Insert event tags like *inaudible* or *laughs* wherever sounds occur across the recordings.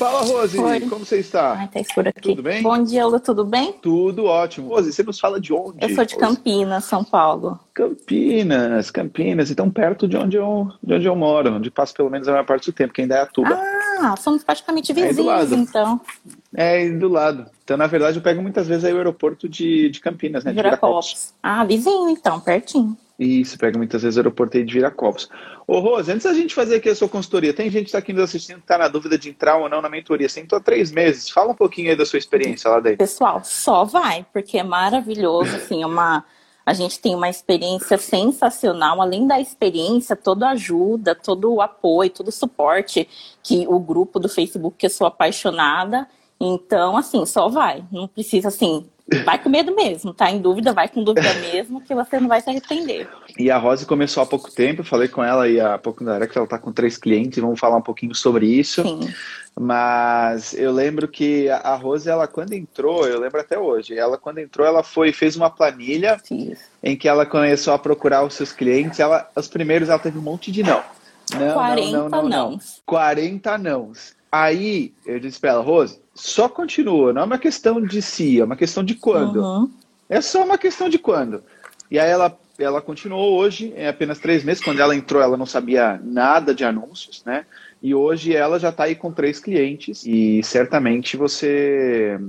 Fala, Rose, Oi. como você está? Ai, tá escuro aqui. Tudo bem? Bom dia, Lu, tudo bem? Tudo ótimo. Rose, você nos fala de onde? Eu sou de Campinas, São Paulo. Campinas, Campinas, então perto de onde eu, de onde eu moro, onde passo pelo menos a maior parte do tempo, que ainda é Atuba. Ah, somos praticamente vizinhos, é então. É, do lado. Então, na verdade, eu pego muitas vezes aí o aeroporto de, de Campinas, né? De Viracopos. Ah, vizinho, então, pertinho. Isso, pega muitas vezes o aeroporto aí de Viracopos. Ô, Rose, antes da gente fazer aqui a sua consultoria, tem gente que está aqui nos assistindo que está na dúvida de entrar ou não na mentoria. Você entrou há três meses. Fala um pouquinho aí da sua experiência lá dentro. Pessoal, só vai, porque é maravilhoso, assim, é uma... A gente tem uma experiência sensacional, além da experiência, toda a ajuda, todo o apoio, todo o suporte que o grupo do Facebook, que eu sou apaixonada. Então, assim, só vai. Não precisa, assim, vai com medo mesmo, tá em dúvida, vai com dúvida mesmo, que você não vai se arrepender. E a Rose começou há pouco tempo, eu falei com ela aí há pouco na que ela tá com três clientes, vamos falar um pouquinho sobre isso. Sim. Mas eu lembro que a Rose, ela quando entrou, eu lembro até hoje, ela quando entrou, ela foi fez uma planilha Sim. em que ela começou a procurar os seus clientes. Ela, os primeiros, ela teve um monte de não. Não, 40 não, não, não, não. 40 nãos. Aí eu disse para ela, Rose, só continua, não é uma questão de se, é uma questão de quando. Uhum. É só uma questão de quando. E aí ela, ela continuou hoje, em apenas três meses. Quando ela entrou, ela não sabia nada de anúncios, né? E hoje ela já está aí com três clientes e certamente você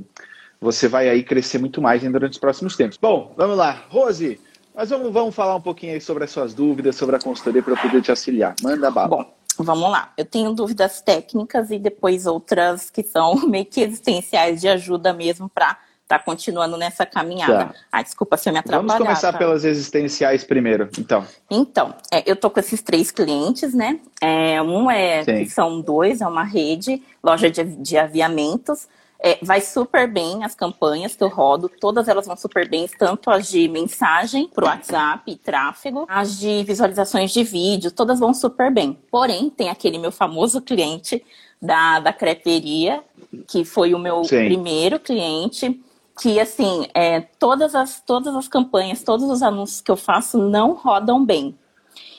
você vai aí crescer muito mais durante os próximos tempos. Bom, vamos lá. Rose, mas vamos, vamos falar um pouquinho aí sobre as suas dúvidas, sobre a consultoria para eu poder te auxiliar. Manda bala. Bom, Vamos lá. Eu tenho dúvidas técnicas e depois outras que são *laughs* meio que existenciais de ajuda mesmo para estar tá continuando nessa caminhada. Tá. Ah, desculpa se eu me atrapalhar. Vamos começar tá? pelas existenciais primeiro, então. Então, é, eu tô com esses três clientes, né? É, um é, que são dois, é uma rede, loja de, de aviamentos. É, vai super bem as campanhas que eu rodo, todas elas vão super bem, tanto as de mensagem para o WhatsApp e tráfego, as de visualizações de vídeo, todas vão super bem. Porém, tem aquele meu famoso *laughs* cliente da, da creperia, que foi o meu Sim. primeiro cliente, que assim, é, todas, as, todas as campanhas, todos os anúncios que eu faço não rodam bem.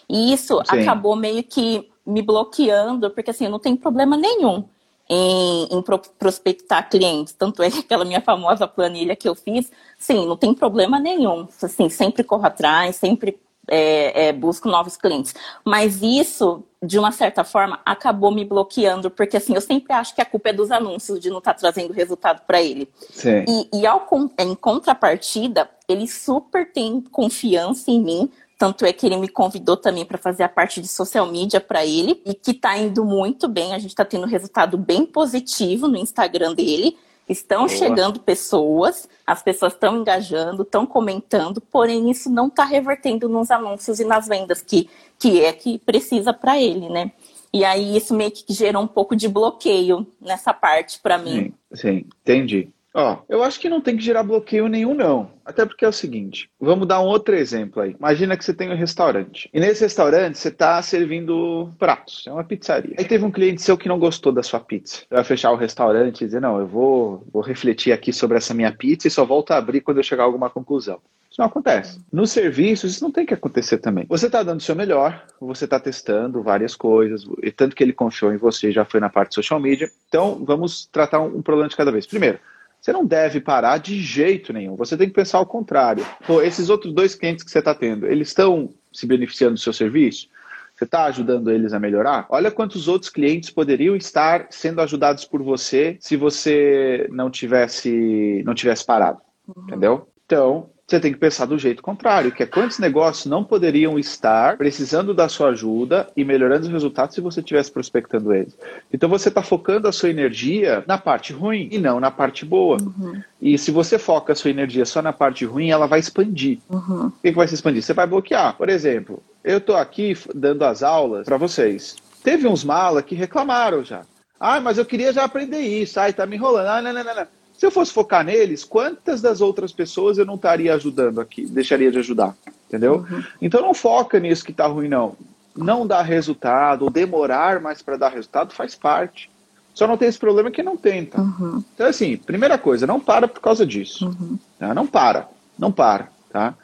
E isso Sim. acabou meio que me bloqueando, porque assim, não tem problema nenhum em, em prospectar clientes. Tanto é que aquela minha famosa planilha que eu fiz, sim, não tem problema nenhum. Assim, sempre corro atrás, sempre é, é, busco novos clientes. Mas isso, de uma certa forma, acabou me bloqueando, porque assim, eu sempre acho que a culpa é dos anúncios, de não estar tá trazendo resultado para ele. Sim. E, e ao, em contrapartida, ele super tem confiança em mim, tanto é que ele me convidou também para fazer a parte de social media para ele e que está indo muito bem. A gente está tendo um resultado bem positivo no Instagram dele. Estão Boa. chegando pessoas, as pessoas estão engajando, estão comentando, porém isso não está revertendo nos anúncios e nas vendas que, que é que precisa para ele, né? E aí isso meio que gerou um pouco de bloqueio nessa parte para mim. Sim, sim, entendi. Ó, eu acho que não tem que gerar bloqueio nenhum, não. Até porque é o seguinte, vamos dar um outro exemplo aí. Imagina que você tem um restaurante. E nesse restaurante você está servindo pratos. É uma pizzaria. Aí teve um cliente seu que não gostou da sua pizza. Você vai fechar o restaurante e dizer, não, eu vou, vou refletir aqui sobre essa minha pizza e só volto a abrir quando eu chegar a alguma conclusão. Isso não acontece. Nos serviços, isso não tem que acontecer também. Você está dando o seu melhor, você está testando várias coisas, e tanto que ele confiou em você, já foi na parte social media. Então, vamos tratar um problema de cada vez. Primeiro, você não deve parar de jeito nenhum. Você tem que pensar ao contrário. Pô, esses outros dois clientes que você está tendo, eles estão se beneficiando do seu serviço? Você está ajudando eles a melhorar? Olha quantos outros clientes poderiam estar sendo ajudados por você se você não tivesse não tivesse parado, uhum. entendeu? Então, você tem que pensar do jeito contrário, que é quantos negócios não poderiam estar precisando da sua ajuda e melhorando os resultados se você estivesse prospectando eles. Então você está focando a sua energia na parte ruim e não na parte boa. Uhum. E se você foca a sua energia só na parte ruim, ela vai expandir. Uhum. O que, que vai se expandir? Você vai bloquear. Por exemplo, eu estou aqui dando as aulas para vocês. Teve uns mala que reclamaram já. Ah, mas eu queria já aprender isso. Ai, tá me enrolando. Ah, não, não, não, não. Se eu fosse focar neles, quantas das outras pessoas eu não estaria ajudando aqui, deixaria de ajudar, entendeu? Uhum. Então não foca nisso que está ruim, não. Não dar resultado, ou demorar mais para dar resultado, faz parte. Só não tem esse problema que não tenta. Uhum. Então, assim, primeira coisa, não para por causa disso. Uhum. Tá? Não para, não para, tá?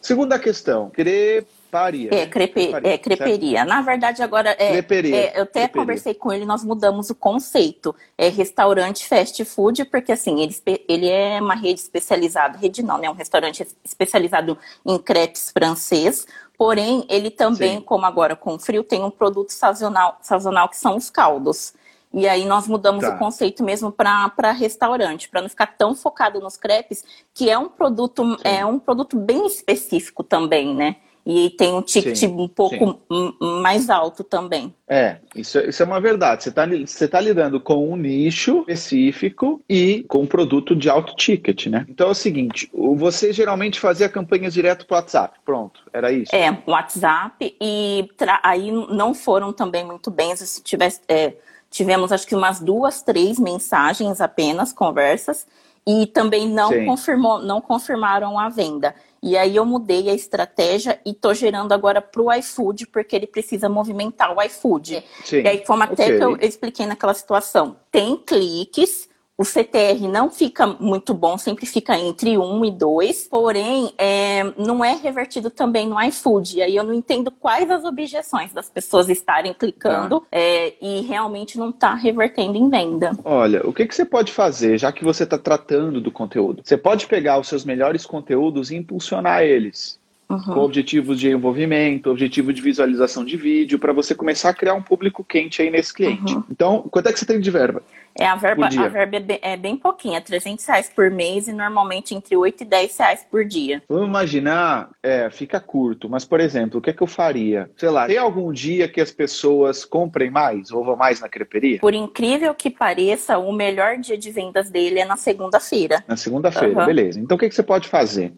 Segunda questão, querer Creparia. É, crepe, é creperia. Na verdade, agora, é, é eu até creperia. conversei com ele, nós mudamos o conceito. É restaurante fast food, porque assim, ele, ele é uma rede especializada, rede não, né? Um restaurante especializado em crepes francês, porém, ele também, Sim. como agora com frio, tem um produto sazonal, sazonal que são os caldos. E aí nós mudamos tá. o conceito mesmo para restaurante, para não ficar tão focado nos crepes, que é um produto, é um produto bem específico também, né? E tem um ticket sim, um pouco mais alto também. É, isso, isso é uma verdade. Você está você tá lidando com um nicho específico e com um produto de alto ticket, né? Então é o seguinte: você geralmente fazia campanhas direto para o WhatsApp. Pronto, era isso. É, WhatsApp, e aí não foram também muito bem. Se tivesse. É, tivemos acho que umas duas, três mensagens apenas, conversas, e também não confirmou, não confirmaram a venda. E aí eu mudei a estratégia e tô gerando agora para o iFood, porque ele precisa movimentar o iFood. Sim. E aí, como até okay. que eu expliquei naquela situação, tem cliques o CTR não fica muito bom, sempre fica entre 1 e 2, porém, é, não é revertido também no iFood. E aí eu não entendo quais as objeções das pessoas estarem clicando tá. é, e realmente não está revertendo em venda. Olha, o que, que você pode fazer, já que você está tratando do conteúdo? Você pode pegar os seus melhores conteúdos e impulsionar eles. Uhum. com objetivos de envolvimento, objetivo de visualização de vídeo, para você começar a criar um público quente aí nesse cliente. Uhum. Então, quanto é que você tem de verba? É, a verba, a verba é bem, é bem pouquinha, 300 reais por mês e normalmente entre 8 e 10 reais por dia. Vamos imaginar, é, fica curto, mas por exemplo, o que é que eu faria? Sei lá, tem algum dia que as pessoas comprem mais ou vão mais na creperia? Por incrível que pareça, o melhor dia de vendas dele é na segunda-feira. Na segunda-feira, uhum. beleza. Então o que, que você pode fazer?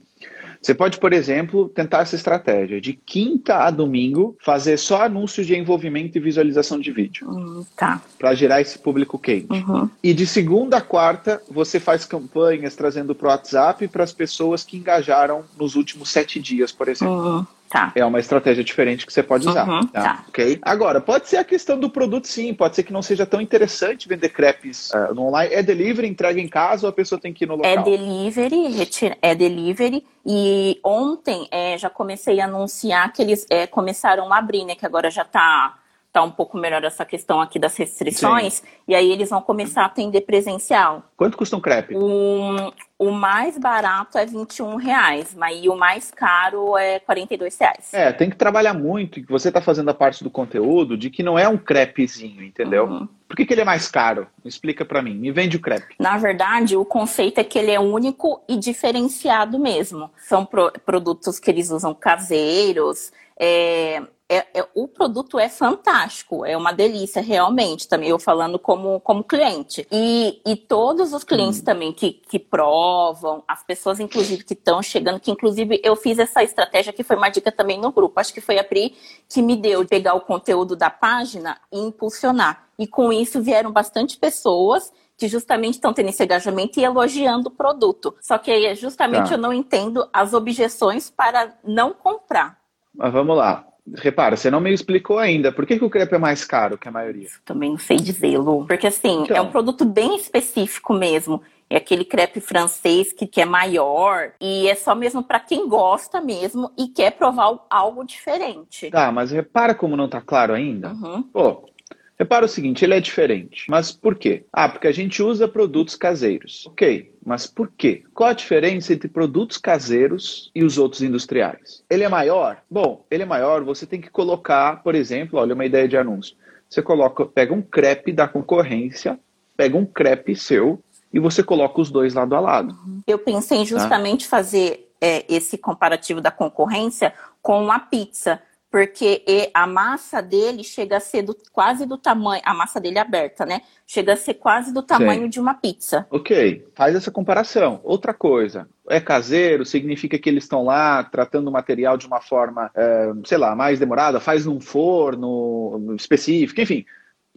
Você pode, por exemplo, tentar essa estratégia de quinta a domingo fazer só anúncios de envolvimento e visualização de vídeo. Hum, tá. Para gerar esse público quente. Uhum. E de segunda a quarta você faz campanhas trazendo para o WhatsApp para as pessoas que engajaram nos últimos sete dias, por exemplo. Uhum. Tá. É uma estratégia diferente que você pode usar. Uhum, tá? tá. Ok? Agora, pode ser a questão do produto, sim. Pode ser que não seja tão interessante vender crepes uh, no online. É delivery, entrega em casa ou a pessoa tem que ir no local? É delivery, retira, é delivery. E ontem é, já comecei a anunciar que eles é, começaram a abrir, né? Que agora já está tá um pouco melhor essa questão aqui das restrições, Sim. e aí eles vão começar a atender presencial. Quanto custa um crepe? Um, o mais barato é 21 reais, mas o mais caro é 42 reais. É, tem que trabalhar muito, que você está fazendo a parte do conteúdo, de que não é um crepezinho, entendeu? Uhum. Por que, que ele é mais caro? Explica para mim. Me vende o crepe. Na verdade, o conceito é que ele é único e diferenciado mesmo. São pro produtos que eles usam caseiros, é, é, é, o produto é fantástico, é uma delícia realmente, também eu falando como, como cliente. E, e todos os clientes hum. também que, que provam, as pessoas inclusive que estão chegando, que inclusive eu fiz essa estratégia que foi uma dica também no grupo, acho que foi a Pri que me deu de pegar o conteúdo da página e impulsionar. E com isso vieram bastante pessoas que justamente estão tendo esse engajamento e elogiando o produto. Só que aí justamente tá. eu não entendo as objeções para não comprar. Mas vamos lá. Repara, você não me explicou ainda. Por que, que o crepe é mais caro que a maioria? Também não sei dizer, Lu. Porque assim, então. é um produto bem específico mesmo. É aquele crepe francês que, que é maior e é só mesmo para quem gosta mesmo e quer provar algo diferente. Tá, mas repara como não tá claro ainda. Uhum. Pô, Repara o seguinte, ele é diferente. Mas por quê? Ah, porque a gente usa produtos caseiros. Ok, mas por quê? Qual a diferença entre produtos caseiros e os outros industriais? Ele é maior? Bom, ele é maior, você tem que colocar, por exemplo, olha uma ideia de anúncio. Você coloca, pega um crepe da concorrência, pega um crepe seu e você coloca os dois lado a lado. Eu pensei em tá? justamente tá? fazer é, esse comparativo da concorrência com a pizza porque a massa dele chega a ser do, quase do tamanho, a massa dele é aberta, né? Chega a ser quase do tamanho Sim. de uma pizza. Ok, faz essa comparação. Outra coisa, é caseiro, significa que eles estão lá tratando o material de uma forma, é, sei lá, mais demorada, faz num forno específico, enfim.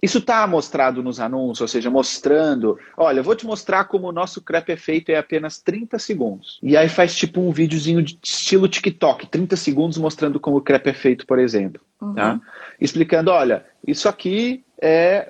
Isso está mostrado nos anúncios, ou seja, mostrando, olha, eu vou te mostrar como o nosso crepe é feito em apenas 30 segundos. E aí faz tipo um videozinho de estilo TikTok, 30 segundos mostrando como o crepe é feito, por exemplo. Uhum. Tá? Explicando, olha, isso aqui é...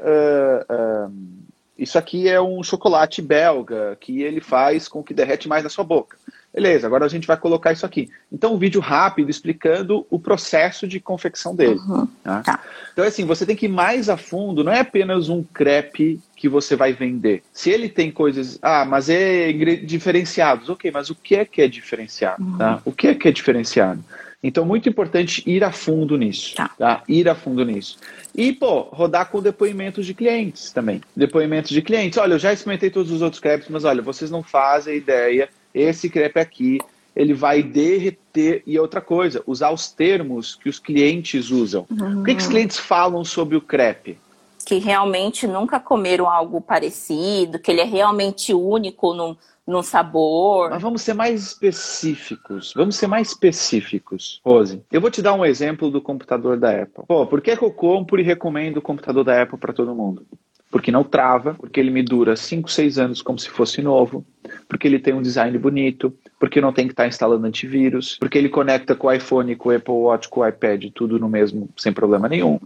Uh, uh, isso aqui é um chocolate belga que ele faz com que derrete mais na sua boca. Beleza, agora a gente vai colocar isso aqui. Então, um vídeo rápido explicando o processo de confecção dele. Uhum, tá? Tá. Então, assim, você tem que ir mais a fundo, não é apenas um crepe que você vai vender. Se ele tem coisas, ah, mas é diferenciados, ok, mas o que é que é diferenciado? Uhum. Tá? O que é que é diferenciado? Então, muito importante ir a fundo nisso. Tá. tá. Ir a fundo nisso. E, pô, rodar com depoimentos de clientes também. Depoimentos de clientes. Olha, eu já experimentei todos os outros crepes, mas olha, vocês não fazem ideia. Esse crepe aqui, ele vai derreter. E outra coisa, usar os termos que os clientes usam. Uhum. O que, que os uhum. clientes falam sobre o crepe? Que realmente nunca comeram algo parecido, que ele é realmente único no, no sabor. Mas vamos ser mais específicos. Vamos ser mais específicos, Rose. Eu vou te dar um exemplo do computador da Apple. Pô, por que, que eu compro e recomendo o computador da Apple para todo mundo? Porque não trava, porque ele me dura 5, 6 anos como se fosse novo, porque ele tem um design bonito, porque não tem que estar tá instalando antivírus, porque ele conecta com o iPhone, com o Apple Watch, com o iPad, tudo no mesmo, sem problema nenhum.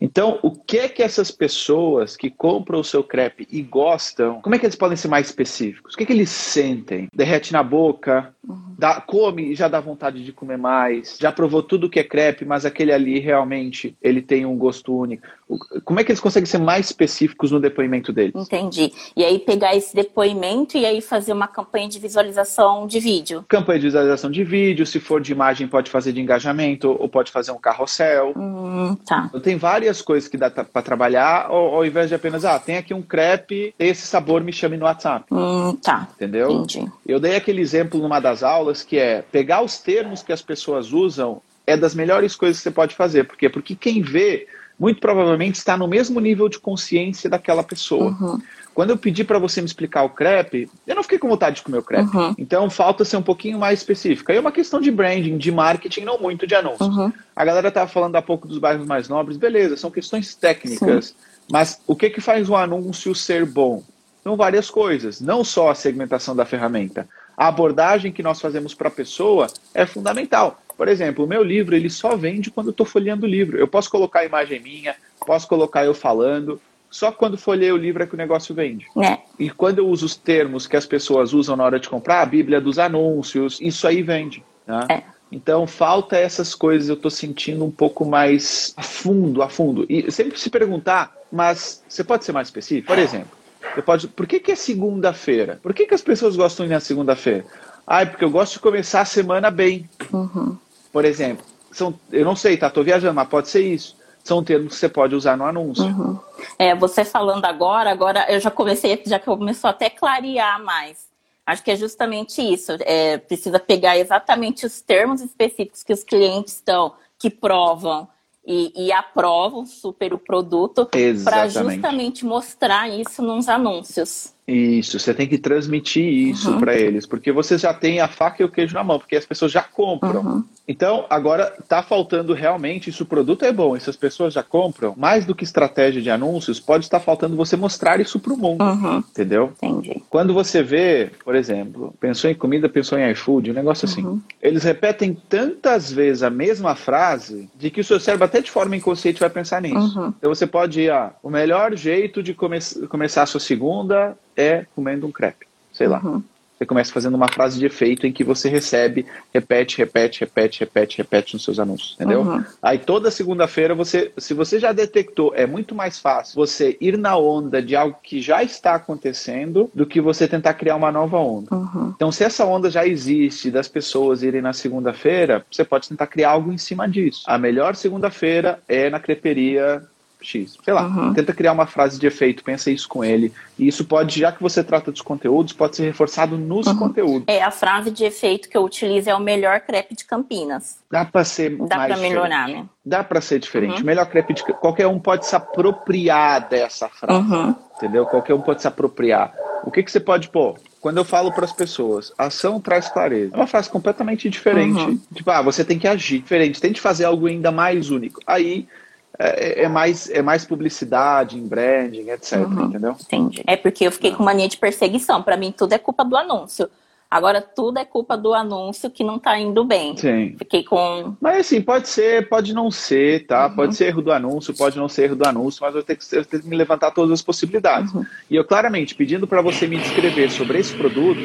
Então, o que é que essas pessoas que compram o seu crepe e gostam, como é que eles podem ser mais específicos? O que é que eles sentem? Derrete na boca, uhum. dá, come e já dá vontade de comer mais, já provou tudo que é crepe, mas aquele ali realmente ele tem um gosto único. Como é que eles conseguem ser mais específicos no depoimento deles? Entendi. E aí pegar esse depoimento e aí fazer uma campanha de visualização de vídeo. Campanha de visualização de vídeo, se for de imagem pode fazer de engajamento ou pode fazer um carrossel. Hum, tá. Então, tem várias coisas que dá para trabalhar ao, ao, invés de apenas, ah, tem aqui um crepe, tem esse sabor, me chame no WhatsApp. Hum, tá. Entendeu? Entendi. Eu dei aquele exemplo numa das aulas que é pegar os termos que as pessoas usam é das melhores coisas que você pode fazer. Por quê? Porque quem vê muito provavelmente está no mesmo nível de consciência daquela pessoa. Uhum. Quando eu pedi para você me explicar o crepe, eu não fiquei com vontade de comer o crepe. Uhum. Então falta ser um pouquinho mais específico. Aí é uma questão de branding, de marketing, não muito de anúncio. Uhum. A galera estava falando há pouco dos bairros mais nobres, beleza, são questões técnicas. Sim. Mas o que, que faz um anúncio ser bom? São várias coisas, não só a segmentação da ferramenta. A abordagem que nós fazemos para a pessoa é fundamental. Por exemplo, o meu livro ele só vende quando eu estou folheando o livro. Eu posso colocar a imagem minha, posso colocar eu falando, só quando folhei o livro é que o negócio vende. É. E quando eu uso os termos que as pessoas usam na hora de comprar, a Bíblia dos anúncios, isso aí vende. Né? É. Então falta essas coisas, eu estou sentindo um pouco mais a fundo, a fundo. E sempre se perguntar, mas você pode ser mais específico? Por exemplo, você pode, por que, que é segunda-feira? Por que, que as pessoas gostam de ir na segunda-feira? Ah, porque eu gosto de começar a semana bem. Uhum. Por exemplo, são, eu não sei, tá? Tô viajando, mas pode ser isso. São termos que você pode usar no anúncio. Uhum. É, você falando agora, agora eu já comecei, já que começou até clarear mais. Acho que é justamente isso. É, precisa pegar exatamente os termos específicos que os clientes estão, que provam e, e aprovam super o produto para justamente mostrar isso nos anúncios. Isso, você tem que transmitir isso uhum. para eles, porque você já tem a faca e o queijo na mão, porque as pessoas já compram. Uhum. Então, agora está faltando realmente, se o produto é bom e se as pessoas já compram, mais do que estratégia de anúncios, pode estar faltando você mostrar isso para o mundo. Uhum. Entendeu? Entendi. Quando você vê, por exemplo, pensou em comida, pensou em iFood, um negócio assim. Uhum. Eles repetem tantas vezes a mesma frase de que o seu cérebro, até de forma inconsciente, vai pensar nisso. Uhum. Então você pode ir, ah, o melhor jeito de come começar a sua segunda é comendo um crepe, sei lá. Uhum. Você começa fazendo uma frase de efeito em que você recebe, repete, repete, repete, repete, repete nos seus anúncios, entendeu? Uhum. Aí toda segunda-feira você, se você já detectou, é muito mais fácil você ir na onda de algo que já está acontecendo do que você tentar criar uma nova onda. Uhum. Então, se essa onda já existe das pessoas irem na segunda-feira, você pode tentar criar algo em cima disso. A melhor segunda-feira é na creperia X. Sei lá, uhum. tenta criar uma frase de efeito, pensa isso com ele. E isso pode, já que você trata dos conteúdos, pode ser reforçado nos uhum. conteúdos. É, a frase de efeito que eu utilizo é o melhor crepe de Campinas. Dá para ser Dá mais pra melhorar, né? Dá para ser diferente. Uhum. Melhor crepe de qualquer um pode se apropriar dessa frase. Uhum. Entendeu? Qualquer um pode se apropriar. O que que você pode pôr? Quando eu falo para as pessoas, ação traz clareza. É uma frase completamente diferente. Uhum. Tipo, ah, você tem que agir diferente, tente fazer algo ainda mais único. Aí é, é, mais, é mais publicidade, em branding, etc. Uhum, entendeu? Entendi. É porque eu fiquei com mania de perseguição. Para mim, tudo é culpa do anúncio. Agora tudo é culpa do anúncio que não está indo bem. Sim. Fiquei com. Mas assim, pode ser, pode não ser, tá? Uhum. Pode ser erro do anúncio, pode não ser erro do anúncio, mas eu tenho que, eu tenho que me levantar todas as possibilidades. Uhum. E eu claramente pedindo para você me descrever sobre esse produto,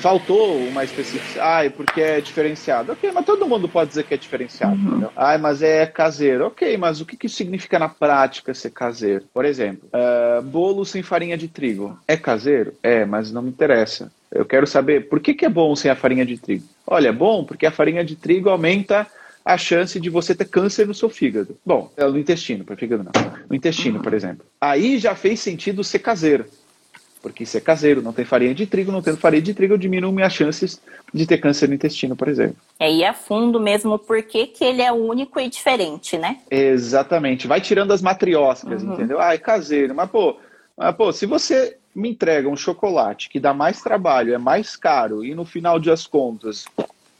faltou uma especificidade. Ai, porque é diferenciado. Ok, mas todo mundo pode dizer que é diferenciado. Uhum. Ai, mas é caseiro. Ok, mas o que, que isso significa na prática ser caseiro? Por exemplo, uh, bolo sem farinha de trigo. É caseiro? É, mas não me interessa. Eu quero saber por que, que é bom sem a farinha de trigo. Olha, é bom porque a farinha de trigo aumenta a chance de você ter câncer no seu fígado. Bom, é no intestino, para fígado não. No intestino, por exemplo. Aí já fez sentido ser caseiro. Porque ser caseiro, não tem farinha de trigo, não tendo farinha de trigo, eu diminuo minhas chances de ter câncer no intestino, por exemplo. É, e a fundo mesmo porque que ele é único e diferente, né? Exatamente. Vai tirando as matrioscas, uhum. entendeu? Ah, é caseiro. Mas, pô, mas, pô, se você me entrega um chocolate que dá mais trabalho, é mais caro e no final das contas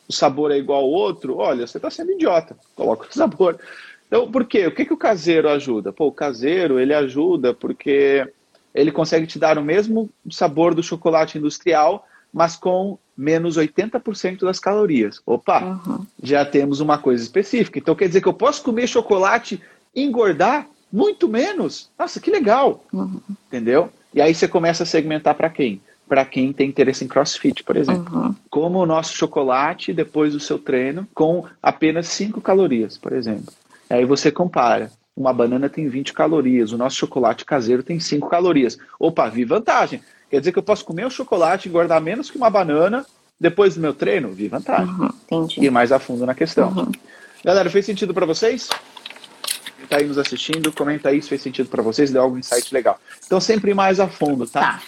o sabor é igual ao outro, olha, você está sendo idiota. Coloca o *laughs* sabor. Então, por quê? O que, que o caseiro ajuda? Pô, o caseiro, ele ajuda porque ele consegue te dar o mesmo sabor do chocolate industrial, mas com menos 80% das calorias. Opa, uhum. já temos uma coisa específica. Então, quer dizer que eu posso comer chocolate e engordar muito menos? Nossa, que legal. Uhum. Entendeu? E aí você começa a segmentar para quem? Para quem tem interesse em crossfit, por exemplo. Uhum. Como o nosso chocolate depois do seu treino, com apenas 5 calorias, por exemplo. Aí você compara. Uma banana tem 20 calorias, o nosso chocolate caseiro tem 5 calorias. Opa, vi vantagem. Quer dizer que eu posso comer o chocolate e engordar menos que uma banana depois do meu treino? Vi vantagem. Uhum, Ir mais a fundo na questão. Uhum. Galera, fez sentido para vocês? Está aí nos assistindo, comenta aí se fez sentido para vocês, deu algum insight legal. Então, sempre mais a fundo, tá? tá.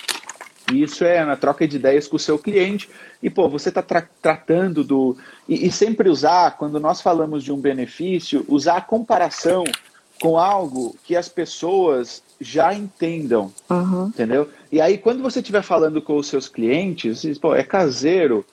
Isso é na troca de ideias com o seu cliente. E, pô, você está tra tratando do. E, e, sempre usar, quando nós falamos de um benefício, usar a comparação com algo que as pessoas já entendam. Uhum. Entendeu? E aí, quando você estiver falando com os seus clientes, diz, pô, é caseiro.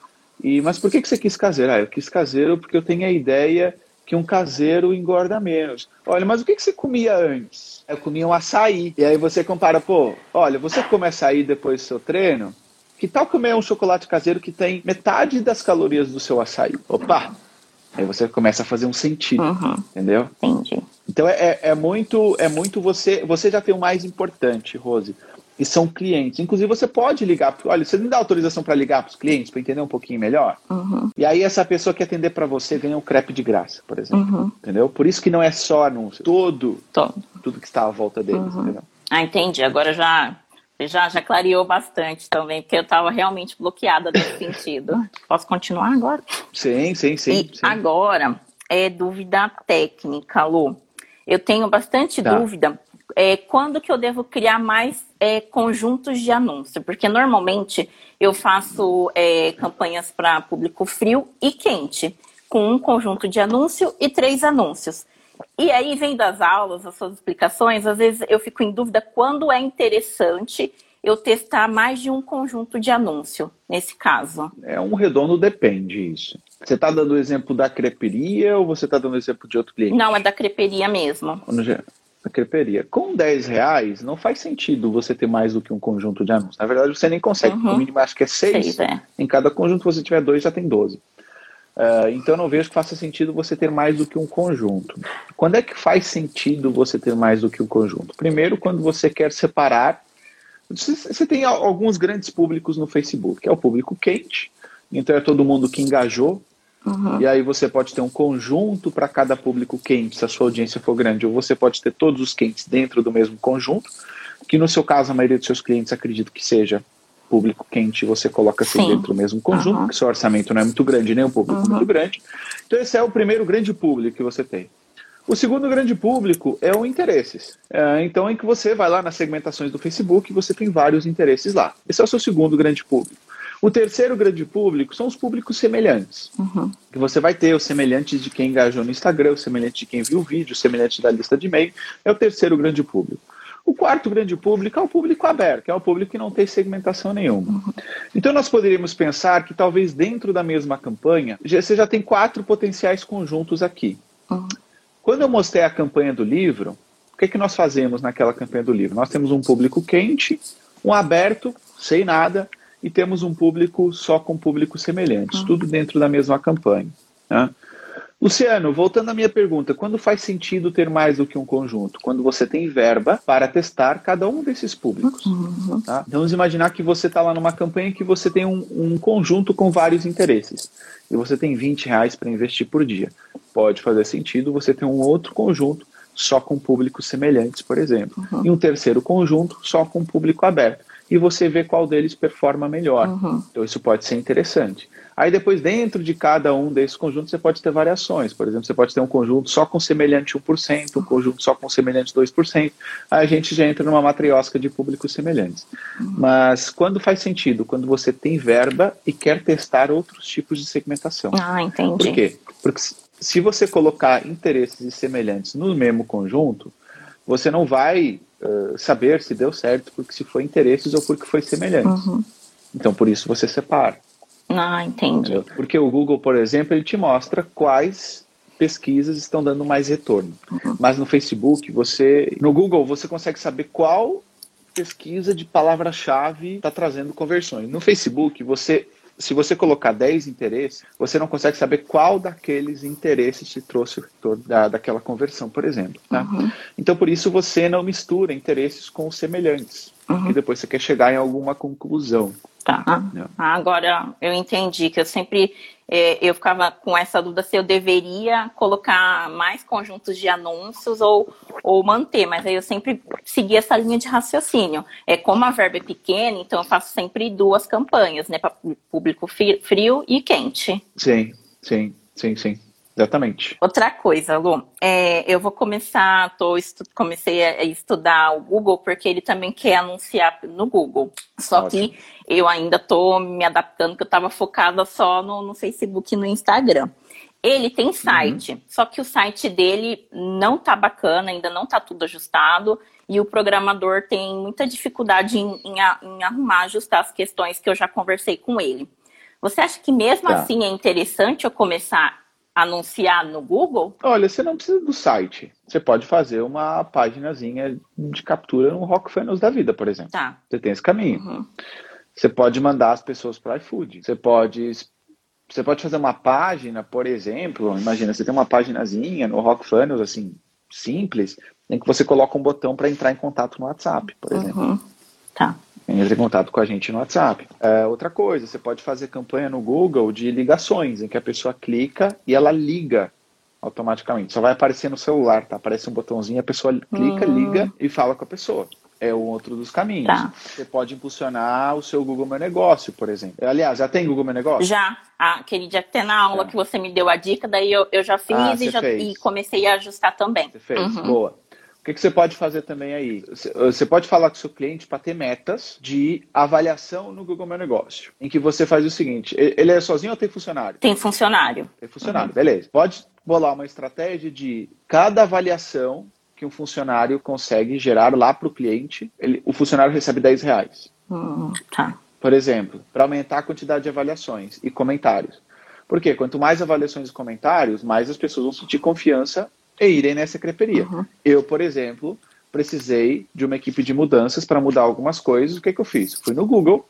E, mas por que, que você quis caseiro? Ah, eu quis caseiro porque eu tenho a ideia que um caseiro engorda menos. Olha, mas o que, que você comia antes? Eu comia um açaí. E aí você compara, pô, olha, você come açaí depois do seu treino? Que tal comer um chocolate caseiro que tem metade das calorias do seu açaí? Opa! Aí você começa a fazer um sentido, uhum. entendeu? Entendi. Então é, é, muito, é muito você. Você já tem o mais importante, Rose e são clientes. Inclusive, você pode ligar, olha, você me dá autorização para ligar para os clientes para entender um pouquinho melhor? Uhum. E aí, essa pessoa que atender para você ganha um crepe de graça, por exemplo. Uhum. Entendeu? Por isso que não é só anúncio, todo, todo. tudo que está à volta deles. Uhum. Entendeu? Ah, entendi. Agora já. Já, já clareou bastante também, porque eu estava realmente bloqueada nesse *laughs* sentido. Posso continuar agora? Sim, sim, sim. E sim. agora, é dúvida técnica, Lu. Eu tenho bastante tá. dúvida é, quando que eu devo criar mais é, conjuntos de anúncio? Porque normalmente eu faço é, campanhas para público frio e quente, com um conjunto de anúncio e três anúncios. E aí, vendo as aulas, as suas explicações, às vezes eu fico em dúvida quando é interessante eu testar mais de um conjunto de anúncio, nesse caso. É um redondo depende isso. Você está dando o exemplo da creperia ou você está dando o exemplo de outro cliente? Não, é da creperia mesmo na creperia. Com 10 reais, não faz sentido você ter mais do que um conjunto de anúncios. Na verdade, você nem consegue, uhum. o mínimo acho que é 6. É. Em cada conjunto, você tiver dois, já tem 12. Uh, eh, então, eu não vejo que faça sentido você ter mais do que um conjunto. Quando é que faz sentido você ter mais do que um conjunto? Primeiro, quando você quer separar. Você tem alguns grandes públicos no Facebook, é o público quente, então é todo mundo que engajou Uhum. E aí você pode ter um conjunto para cada público quente, se a sua audiência for grande, ou você pode ter todos os quentes dentro do mesmo conjunto, que no seu caso a maioria dos seus clientes acredito que seja público quente, você coloca assim Sim. dentro do mesmo conjunto, uhum. porque seu orçamento não é muito grande, nem um público uhum. muito grande. Então esse é o primeiro grande público que você tem. O segundo grande público é o interesses. É, então, em que você vai lá nas segmentações do Facebook e você tem vários interesses lá. Esse é o seu segundo grande público. O terceiro grande público são os públicos semelhantes. Uhum. Que você vai ter os semelhantes de quem engajou no Instagram, o semelhante de quem viu o vídeo, o semelhante da lista de e-mail. É o terceiro grande público. O quarto grande público é o público aberto, é o público que não tem segmentação nenhuma. Uhum. Então nós poderíamos pensar que talvez dentro da mesma campanha você já tem quatro potenciais conjuntos aqui. Uhum. Quando eu mostrei a campanha do livro, o que, é que nós fazemos naquela campanha do livro? Nós temos um público quente, um aberto, sem nada, e temos um público só com públicos semelhantes, uhum. tudo dentro da mesma campanha. Né? Luciano, voltando à minha pergunta, quando faz sentido ter mais do que um conjunto? Quando você tem verba para testar cada um desses públicos. Uhum. Tá? Então, vamos imaginar que você está lá numa campanha que você tem um, um, conjunto com vários interesses e você tem 20 reais para investir por dia. Pode fazer sentido você ter um outro conjunto só com públicos semelhantes, por exemplo, uhum. e um terceiro conjunto só com público aberto. E você vê qual deles performa melhor. Uhum. Então, isso pode ser interessante. Aí depois, dentro de cada um desses conjuntos, você pode ter variações. Por exemplo, você pode ter um conjunto só com semelhante 1%, um conjunto só com semelhante 2%. Aí a gente já entra numa matriosca de públicos semelhantes. Mas quando faz sentido? Quando você tem verba e quer testar outros tipos de segmentação. Ah, entendi. Por quê? Porque se você colocar interesses semelhantes no mesmo conjunto, você não vai uh, saber se deu certo porque se foi interesses ou porque foi semelhante. Uhum. Então, por isso você separa. Ah, entendi. Porque o Google, por exemplo, ele te mostra quais pesquisas estão dando mais retorno. Uhum. Mas no Facebook, você. No Google, você consegue saber qual pesquisa de palavra-chave está trazendo conversões. No Facebook, você. Se você colocar 10 interesses, você não consegue saber qual daqueles interesses te trouxe o retorno da, daquela conversão, por exemplo. Tá? Uhum. Então, por isso, você não mistura interesses com semelhantes. Uhum. E depois você quer chegar em alguma conclusão. Tá. Ah, agora eu entendi que eu sempre é, eu ficava com essa dúvida se eu deveria colocar mais conjuntos de anúncios ou, ou manter, mas aí eu sempre segui essa linha de raciocínio. É como a verba é pequena, então eu faço sempre duas campanhas, né, para público frio e quente. Sim, sim, sim, sim. Exatamente. Outra coisa, Lu, é, eu vou começar, tô, comecei a estudar o Google porque ele também quer anunciar no Google. Só Ótimo. que eu ainda tô me adaptando, que eu estava focada só no, no Facebook e no Instagram. Ele tem site, uhum. só que o site dele não tá bacana, ainda não tá tudo ajustado, e o programador tem muita dificuldade em, em, em arrumar, ajustar as questões que eu já conversei com ele. Você acha que mesmo tá. assim é interessante eu começar anunciar no Google? Olha, você não precisa do site. Você pode fazer uma paginazinha de captura no Rock Funnels da vida, por exemplo. Tá. Você tem esse caminho. Uhum. Você pode mandar as pessoas para iFood. Você pode você pode fazer uma página, por exemplo, imagina, você tem uma paginazinha no Rock Funnels assim, simples, em que você coloca um botão para entrar em contato no WhatsApp, por exemplo. Uhum. Tá entre em contato com a gente no WhatsApp. É, outra coisa, você pode fazer campanha no Google de ligações, em que a pessoa clica e ela liga automaticamente. Só vai aparecer no celular, tá? Aparece um botãozinho, a pessoa clica, uhum. liga e fala com a pessoa. É o outro dos caminhos. Tá. Você pode impulsionar o seu Google Meu Negócio, por exemplo. Aliás, já tem Google Meu Negócio? Já. Ah, aquele dia até na aula é. que você me deu a dica, daí eu, eu já fiz ah, e, já, e comecei a ajustar também. Você fez, uhum. boa que, que você pode fazer também aí? Você pode falar com o seu cliente para ter metas de avaliação no Google Meu Negócio, em que você faz o seguinte: ele é sozinho ou tem funcionário? Tem funcionário. Tem funcionário, uhum. beleza. Pode bolar uma estratégia de cada avaliação que um funcionário consegue gerar lá para o cliente, ele, o funcionário recebe 10 reais. Uhum. Tá. Por exemplo, para aumentar a quantidade de avaliações e comentários. Porque quanto mais avaliações e comentários, mais as pessoas vão sentir confiança e irem nessa creperia. Uhum. Eu, por exemplo, precisei de uma equipe de mudanças para mudar algumas coisas. O que, que eu fiz? Fui no Google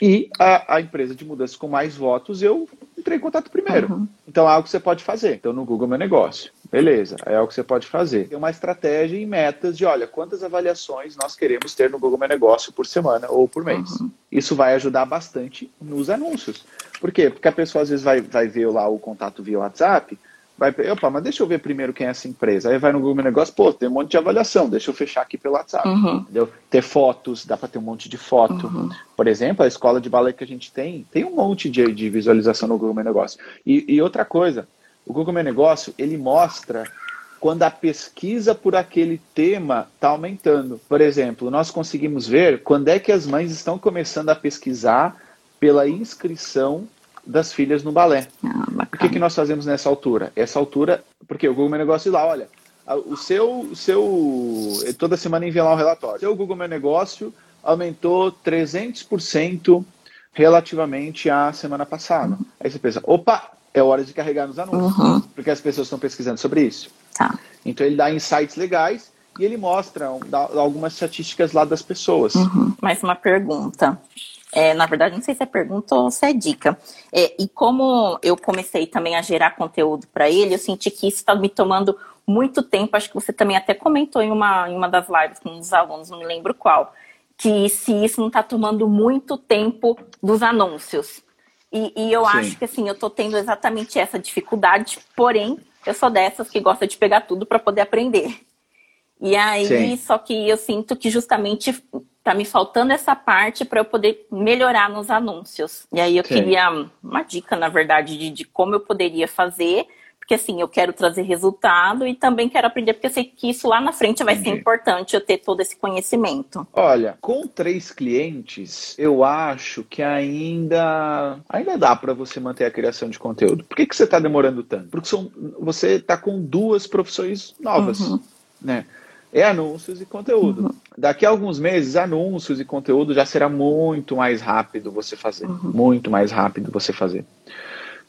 e a, a, empresa de mudanças com mais votos eu entrei em contato primeiro. Uhum. Então é algo que você pode fazer. Então no Google Meu Negócio. Beleza, é algo que você pode fazer. Tem uma estratégia e metas de, olha, quantas avaliações nós queremos ter no Google Meu Negócio por semana ou por mês. Uhum. Isso vai ajudar bastante nos anúncios. Por quê? Porque a pessoa às vezes vai, vai ver lá o contato via WhatsApp vai, opa, mas deixa eu ver primeiro quem é essa empresa. Aí vai no Google Negócio, pô, tem um monte de avaliação, deixa eu fechar aqui pelo WhatsApp. Uhum. Entendeu? Ter fotos, dá para ter um monte de foto. Uhum. Por exemplo, a escola de balé que a gente tem, tem um monte de, de visualização no Google Negócio. E, e outra coisa, o Google Negócio, ele mostra quando a pesquisa por aquele tema está aumentando. Por exemplo, nós conseguimos ver quando é que as mães estão começando a pesquisar pela inscrição das filhas no balé. Ah, o que, que nós fazemos nessa altura? Essa altura, porque o Google Meu Negócio lá, olha, o seu, o seu toda semana envia lá um relatório. Seu Google Meu Negócio aumentou 300% relativamente à semana passada. Uhum. Aí você pensa, opa, é hora de carregar nos anúncios, uhum. porque as pessoas estão pesquisando sobre isso. Tá. Então ele dá insights legais e ele mostra algumas estatísticas lá das pessoas. Uhum. Mais uma pergunta. É, na verdade, não sei se é pergunta ou se é dica. É, e como eu comecei também a gerar conteúdo para ele, eu senti que isso está me tomando muito tempo. Acho que você também até comentou em uma, em uma das lives com os alunos, não me lembro qual, que se isso não está tomando muito tempo dos anúncios. E, e eu Sim. acho que assim, eu estou tendo exatamente essa dificuldade, porém, eu sou dessas que gosta de pegar tudo para poder aprender. E aí, Sim. só que eu sinto que justamente tá me faltando essa parte para eu poder melhorar nos anúncios. E aí eu Sim. queria uma dica, na verdade, de, de como eu poderia fazer porque assim, eu quero trazer resultado e também quero aprender, porque eu sei que isso lá na frente vai Entendi. ser importante eu ter todo esse conhecimento. Olha, com três clientes, eu acho que ainda ainda dá para você manter a criação de conteúdo. Por que, que você está demorando tanto? Porque são, você está com duas profissões novas, uhum. né? É anúncios e conteúdo. Uhum. Daqui a alguns meses, anúncios e conteúdo já será muito mais rápido você fazer. Uhum. Muito mais rápido você fazer.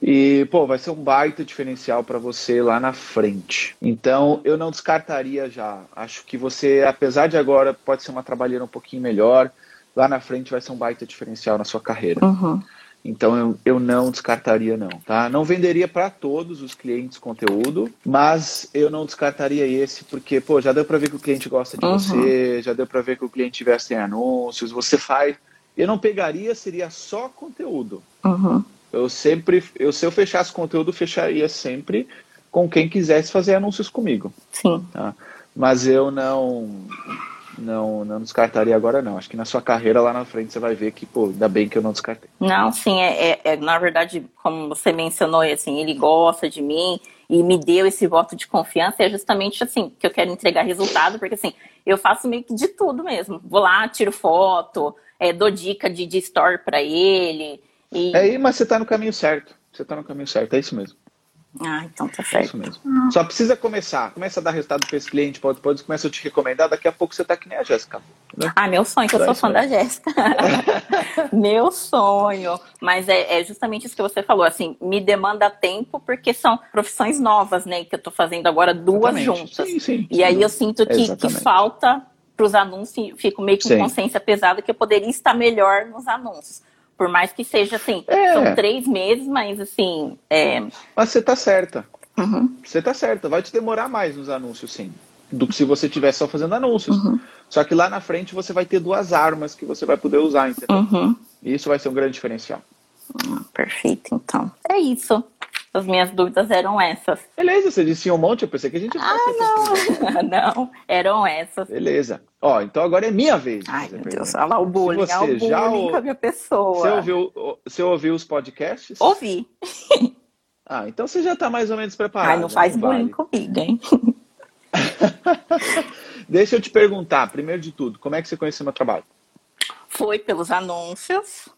E, pô, vai ser um baita diferencial para você lá na frente. Então, eu não descartaria já. Acho que você, apesar de agora pode ser uma trabalheira um pouquinho melhor, lá na frente vai ser um baita diferencial na sua carreira. Uhum. Então eu, eu não descartaria não, tá? Não venderia para todos os clientes conteúdo, mas eu não descartaria esse porque, pô, já deu para ver que o cliente gosta de uhum. você, já deu para ver que o cliente investe em anúncios, você faz. Eu não pegaria, seria só conteúdo. Uhum. Eu sempre, eu, se eu fechasse conteúdo, fecharia sempre com quem quisesse fazer anúncios comigo. Sim. Tá? Mas eu não não, não descartaria agora não. Acho que na sua carreira lá na frente você vai ver que, pô, ainda bem que eu não descartei. Não, sim, é, é, é na verdade, como você mencionou, assim, ele gosta de mim e me deu esse voto de confiança, é justamente assim, que eu quero entregar resultado, porque assim, eu faço meio que de tudo mesmo. Vou lá, tiro foto, é, dou dica de, de story para ele. E... É, mas você tá no caminho certo. Você tá no caminho certo, é isso mesmo. Ah, então tá certo. Isso mesmo. Ah. Só precisa começar. Começa a dar resultado para esse cliente, pode, pode começa a te recomendar, daqui a pouco você tá que nem a Jéssica. Né? Ah, meu sonho, que eu sou fã da Jéssica. *laughs* meu sonho. Mas é, é, justamente isso que você falou, assim, me demanda tempo porque são profissões novas, né? Que eu tô fazendo agora duas Exatamente. juntas. Sim, sim, e sim. aí eu sinto que, que falta para os anúncios, fico meio com consciência pesada que eu poderia estar melhor nos anúncios. Por mais que seja assim, é. são três meses, mas assim. É... Mas você tá certa. Uhum. Você tá certa. Vai te demorar mais nos anúncios, sim. Do que se você estiver só fazendo anúncios. Uhum. Só que lá na frente você vai ter duas armas que você vai poder usar, entendeu? Uhum. E isso vai ser um grande diferencial. Ah, perfeito, então. É isso. As minhas dúvidas eram essas. Beleza, você disse um monte, eu pensei que a gente ia Ah, não. *laughs* não, eram essas. Beleza. Ó, então agora é minha vez. Ai, meu Deus, olha lá o bullying, você o bullying já com a minha pessoa. Você ouviu, você ouviu os podcasts? Ouvi. *laughs* Ah, então você já está mais ou menos preparado. Ai, não faz não bullying vale. comigo, hein? *laughs* Deixa eu te perguntar, primeiro de tudo, como é que você conheceu meu trabalho? Foi pelos anúncios.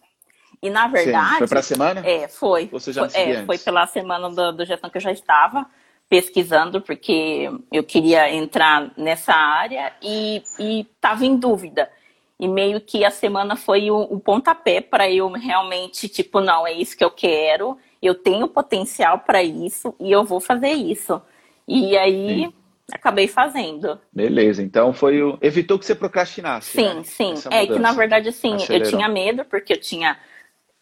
E na verdade. Sim. Foi para a semana? É, foi. Você já foi, é, foi pela semana do, do gestão que eu já estava pesquisando, porque eu queria entrar nessa área e estava em dúvida. E meio que a semana foi o, o pontapé para eu realmente, tipo, não, é isso que eu quero, eu tenho potencial para isso e eu vou fazer isso. E aí. Sim acabei fazendo. Beleza, então foi o. Evitou que você procrastinasse. Sim, né? sim. É que na verdade, assim, Acelerou. eu tinha medo, porque eu tinha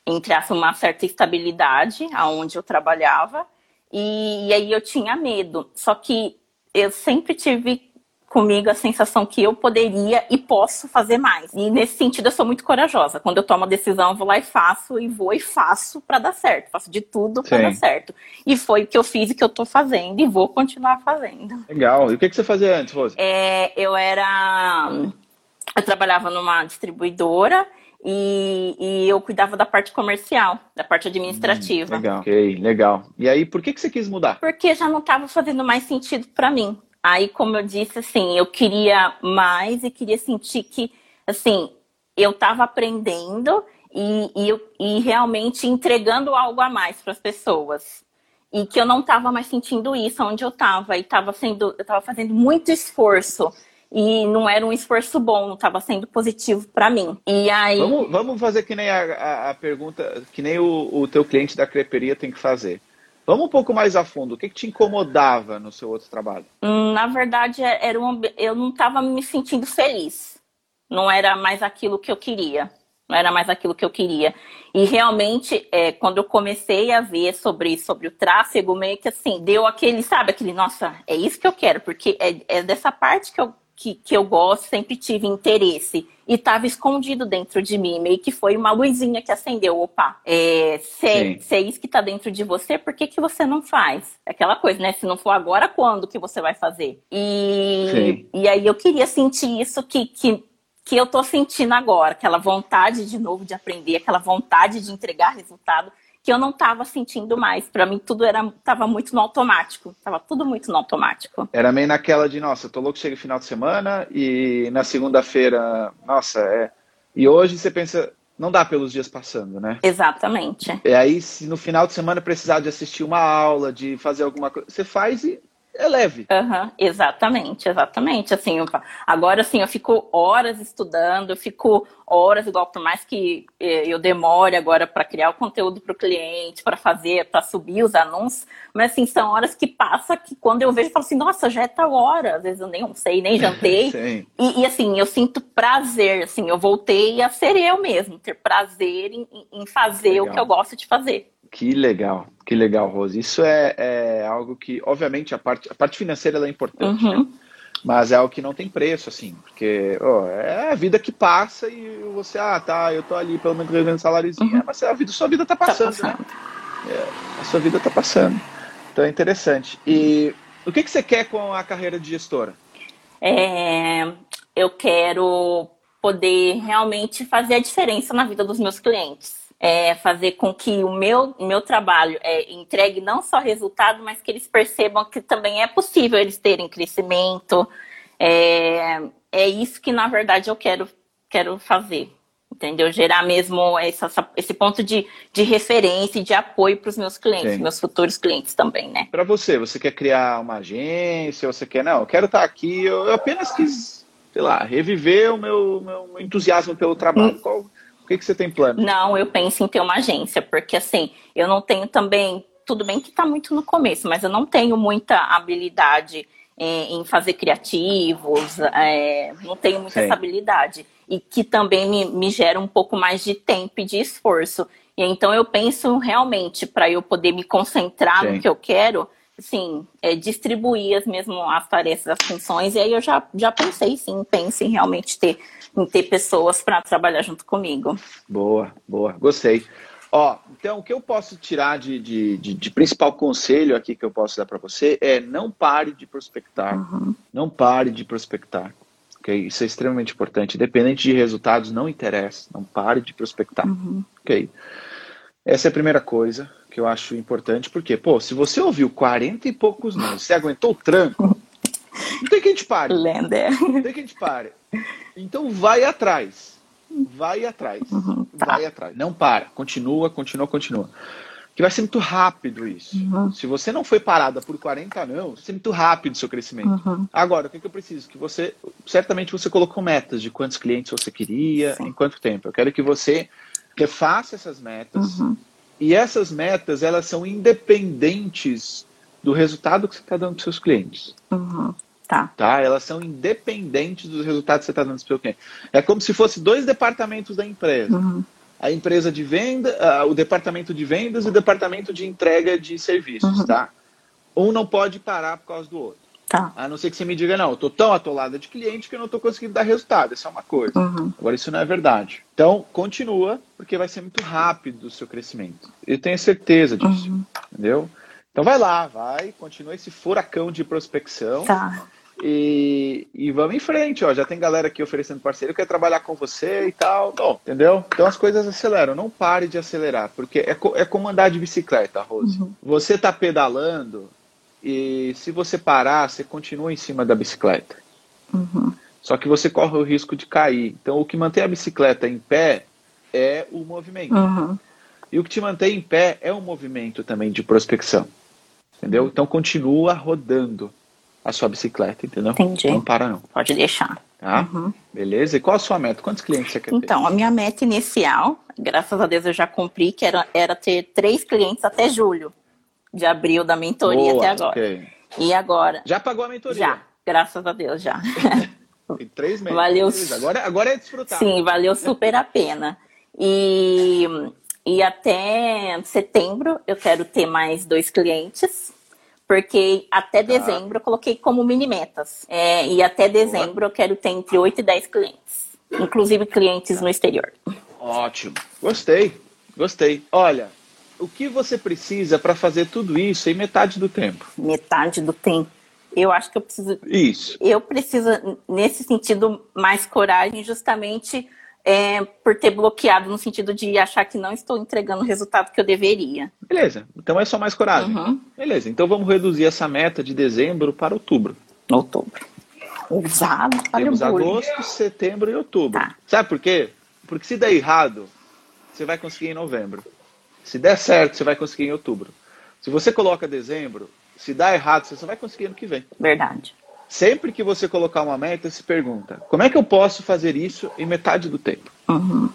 entre uma certa estabilidade aonde eu trabalhava e, e, aí eu tinha medo. Só que eu sempre tive comigo a sensação que eu poderia e posso fazer mais. E nesse sentido eu sou muito corajosa. Quando eu tomo a decisão, eu vou lá e faço e vou e faço para dar certo. Faço de tudo para dar certo. E foi o que eu fiz e que eu tô fazendo e vou continuar fazendo. Legal. E o que, que você fazia antes, Rose? É, eu era eu trabalhava numa distribuidora e, e, eu cuidava da parte comercial, da parte administrativa. Hum, legal, ok, legal. E aí, por que, que você quis mudar? Porque já não estava fazendo mais sentido para mim. Aí, como eu disse, assim, eu queria mais e queria sentir que, assim, eu estava aprendendo e, e, e realmente entregando algo a mais para as pessoas. E que eu não estava mais sentindo isso onde eu estava. E estava sendo, eu estava fazendo muito esforço e não era um esforço bom, não estava sendo positivo para mim. E aí. Vamos, vamos fazer que nem a, a, a pergunta, que nem o, o teu cliente da creperia tem que fazer. Vamos um pouco mais a fundo. O que, que te incomodava no seu outro trabalho? Hum, na verdade, é, era um, eu não estava me sentindo feliz. Não era mais aquilo que eu queria. não era mais aquilo que eu queria. E realmente, é, quando eu comecei a ver sobre, sobre o tráfego, meio que assim, deu aquele, sabe, aquele, nossa, é isso que eu quero, porque é, é dessa parte que eu, que, que eu gosto, sempre tive interesse. E estava escondido dentro de mim, meio que foi uma luzinha que acendeu. Opa, é, se, é, se é isso que está dentro de você, por que, que você não faz? Aquela coisa, né? Se não for agora, quando que você vai fazer? E, e aí eu queria sentir isso que, que que eu tô sentindo agora, aquela vontade de novo de aprender, aquela vontade de entregar resultado que eu não estava sentindo mais. Para mim tudo era tava muito no automático, tava tudo muito no automático. Era meio naquela de, nossa, eu tô louco chega final de semana e na segunda-feira, nossa, é. E hoje você pensa, não dá pelos dias passando, né? Exatamente. E aí, se no final de semana precisar de assistir uma aula, de fazer alguma coisa, você faz e é leve. Uhum, exatamente, exatamente. Assim, agora assim, eu fico horas estudando, eu fico horas, igual por mais que eh, eu demore agora para criar o conteúdo para o cliente, para fazer, para subir os anúncios, mas assim, são horas que passa que quando eu vejo, eu falo assim, nossa, já é tal hora, às vezes eu nem sei, nem *laughs* jantei. e, e, assim, eu sinto prazer, assim, eu voltei a ser eu mesmo, ter prazer em, em fazer Legal. o que eu gosto de fazer. Que legal, que legal, Rose. Isso é, é algo que, obviamente, a parte, a parte financeira é importante, uhum. né? mas é algo que não tem preço, assim, porque oh, é a vida que passa e você, ah, tá, eu tô ali pelo menos ganhando saláriozinho, uhum. mas a vida, sua vida tá passando, tá passando. né? É, a sua vida tá passando. Então é interessante. E o que, que você quer com a carreira de gestora? É, eu quero poder realmente fazer a diferença na vida dos meus clientes é, fazer com que o meu, meu trabalho é, entregue não só resultado, mas que eles percebam que também é possível eles terem crescimento. É, é isso que, na verdade, eu quero, quero fazer. Entendeu? Gerar mesmo essa, esse ponto de, de referência e de apoio para os meus clientes, Sim. meus futuros clientes também, né? Para você, você quer criar uma agência? Você quer, não, eu quero estar aqui, eu apenas quis, sei lá, reviver o meu, meu entusiasmo pelo trabalho. Hum. Qual, que, que você tem plano? Não, eu penso em ter uma agência, porque assim, eu não tenho também. Tudo bem que está muito no começo, mas eu não tenho muita habilidade em, em fazer criativos, é, não tenho muita Sim. essa habilidade. E que também me, me gera um pouco mais de tempo e de esforço. E então eu penso realmente para eu poder me concentrar Sim. no que eu quero, assim, é, distribuir as mesmo as tarefas, as funções. E aí eu já, já pensei, sim, penso em realmente ter em ter pessoas para trabalhar junto comigo. Boa, boa, gostei. Ó, então o que eu posso tirar de, de, de, de principal conselho aqui que eu posso dar para você é não pare de prospectar. Uhum. Não pare de prospectar. Okay? Isso é extremamente importante. Independente de resultados, não interessa. Não pare de prospectar. Uhum. Ok? Essa é a primeira coisa que eu acho importante, porque, pô, se você ouviu 40 e poucos não, você aguentou o tranco, *laughs* não tem quem te pare. Lender. Não tem quem te pare. Então vai atrás. Vai atrás. Uhum, tá. Vai atrás. Não para. Continua, continua, continua. Que vai ser muito rápido isso. Uhum. Se você não foi parada por 40 não, vai ser muito rápido o seu crescimento. Uhum. Agora, o que, que, eu preciso? Que você. Certamente você colocou metas de quantos clientes você queria, Sim. em quanto tempo. Eu quero que você refaça essas metas. Uhum. E essas metas, elas são independentes do resultado que você está dando para seus clientes. Uhum. Tá. tá. Elas são independentes dos resultados que você está dando para o seu cliente. É como se fosse dois departamentos da empresa. Uhum. A empresa de venda, uh, o departamento de vendas e o departamento de entrega de serviços, uhum. tá? Um não pode parar por causa do outro. Tá. A não ser que você me diga, não, eu tô tão atolada de cliente que eu não estou conseguindo dar resultado. Isso é uma coisa. Uhum. Agora, isso não é verdade. Então, continua, porque vai ser muito rápido o seu crescimento. Eu tenho certeza disso. Uhum. Entendeu? Então vai lá, vai, continua esse furacão de prospecção. Tá. E, e vamos em frente, ó. Já tem galera aqui oferecendo parceiro, quer trabalhar com você e tal. Bom, entendeu? Então as coisas aceleram. Não pare de acelerar, porque é, é como andar de bicicleta, Rose. Uhum. Você tá pedalando e se você parar, você continua em cima da bicicleta. Uhum. Só que você corre o risco de cair. Então o que mantém a bicicleta em pé é o movimento. Uhum. E o que te mantém em pé é um movimento também de prospecção. Entendeu? Então continua rodando a sua bicicleta, entendeu? Entendi. Não para não. Pode deixar. Tá? Uhum. Beleza? E qual a sua meta? Quantos clientes você quer então, ter? Então, a minha meta inicial, graças a Deus eu já cumpri, que era, era ter três clientes até julho, de abril da mentoria Boa, até agora. Okay. E agora? Já pagou a mentoria? Já, graças a Deus, já. *laughs* Tem três meses. Valeu. Agora, agora é desfrutar. Sim, valeu super a pena. E, e até setembro eu quero ter mais dois clientes, porque até tá. dezembro eu coloquei como mini metas. É, e até dezembro eu quero ter entre 8 e 10 clientes, inclusive clientes no exterior. Ótimo, gostei, gostei. Olha, o que você precisa para fazer tudo isso em metade do tempo? Metade do tempo. Eu acho que eu preciso. Isso. Eu preciso, nesse sentido, mais coragem, justamente é, por ter bloqueado, no sentido de achar que não estou entregando o resultado que eu deveria. Beleza. Então é só mais coragem. Uhum. Beleza. Então vamos reduzir essa meta de dezembro para outubro. Outubro. Para Temos agosto, setembro e outubro. Tá. Sabe por quê? Porque se der errado, você vai conseguir em novembro. Se der certo, você vai conseguir em outubro. Se você coloca dezembro, se dá errado, você só vai conseguir ano que vem. Verdade. Sempre que você colocar uma meta, se pergunta: como é que eu posso fazer isso em metade do tempo? Uhum.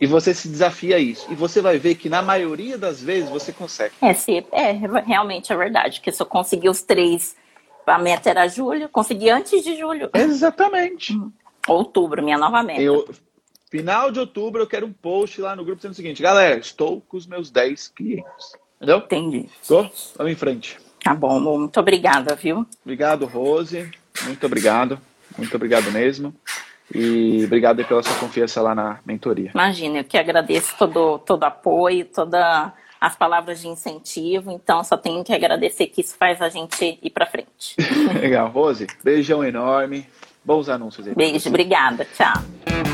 E você se desafia a isso. E você vai ver que na maioria das vezes você consegue. É, se, é realmente é verdade. Que se eu conseguir os três, a meta era julho, consegui antes de julho. Exatamente. Uhum. Outubro, minha nova meta. Eu, Final de outubro eu quero um post lá no grupo dizendo o seguinte, galera, estou com os meus 10 clientes. Entendeu? Entendi. Estou? Vamos em frente. Tá bom, muito obrigada, viu? Obrigado, Rose. Muito obrigado. Muito obrigado mesmo. E obrigado pela sua confiança lá na mentoria. Imagina, eu que agradeço todo todo apoio, todas as palavras de incentivo. Então, só tenho que agradecer que isso faz a gente ir para frente. *laughs* Legal, Rose. Beijão enorme. Bons anúncios aí. Beijo, obrigada. Tchau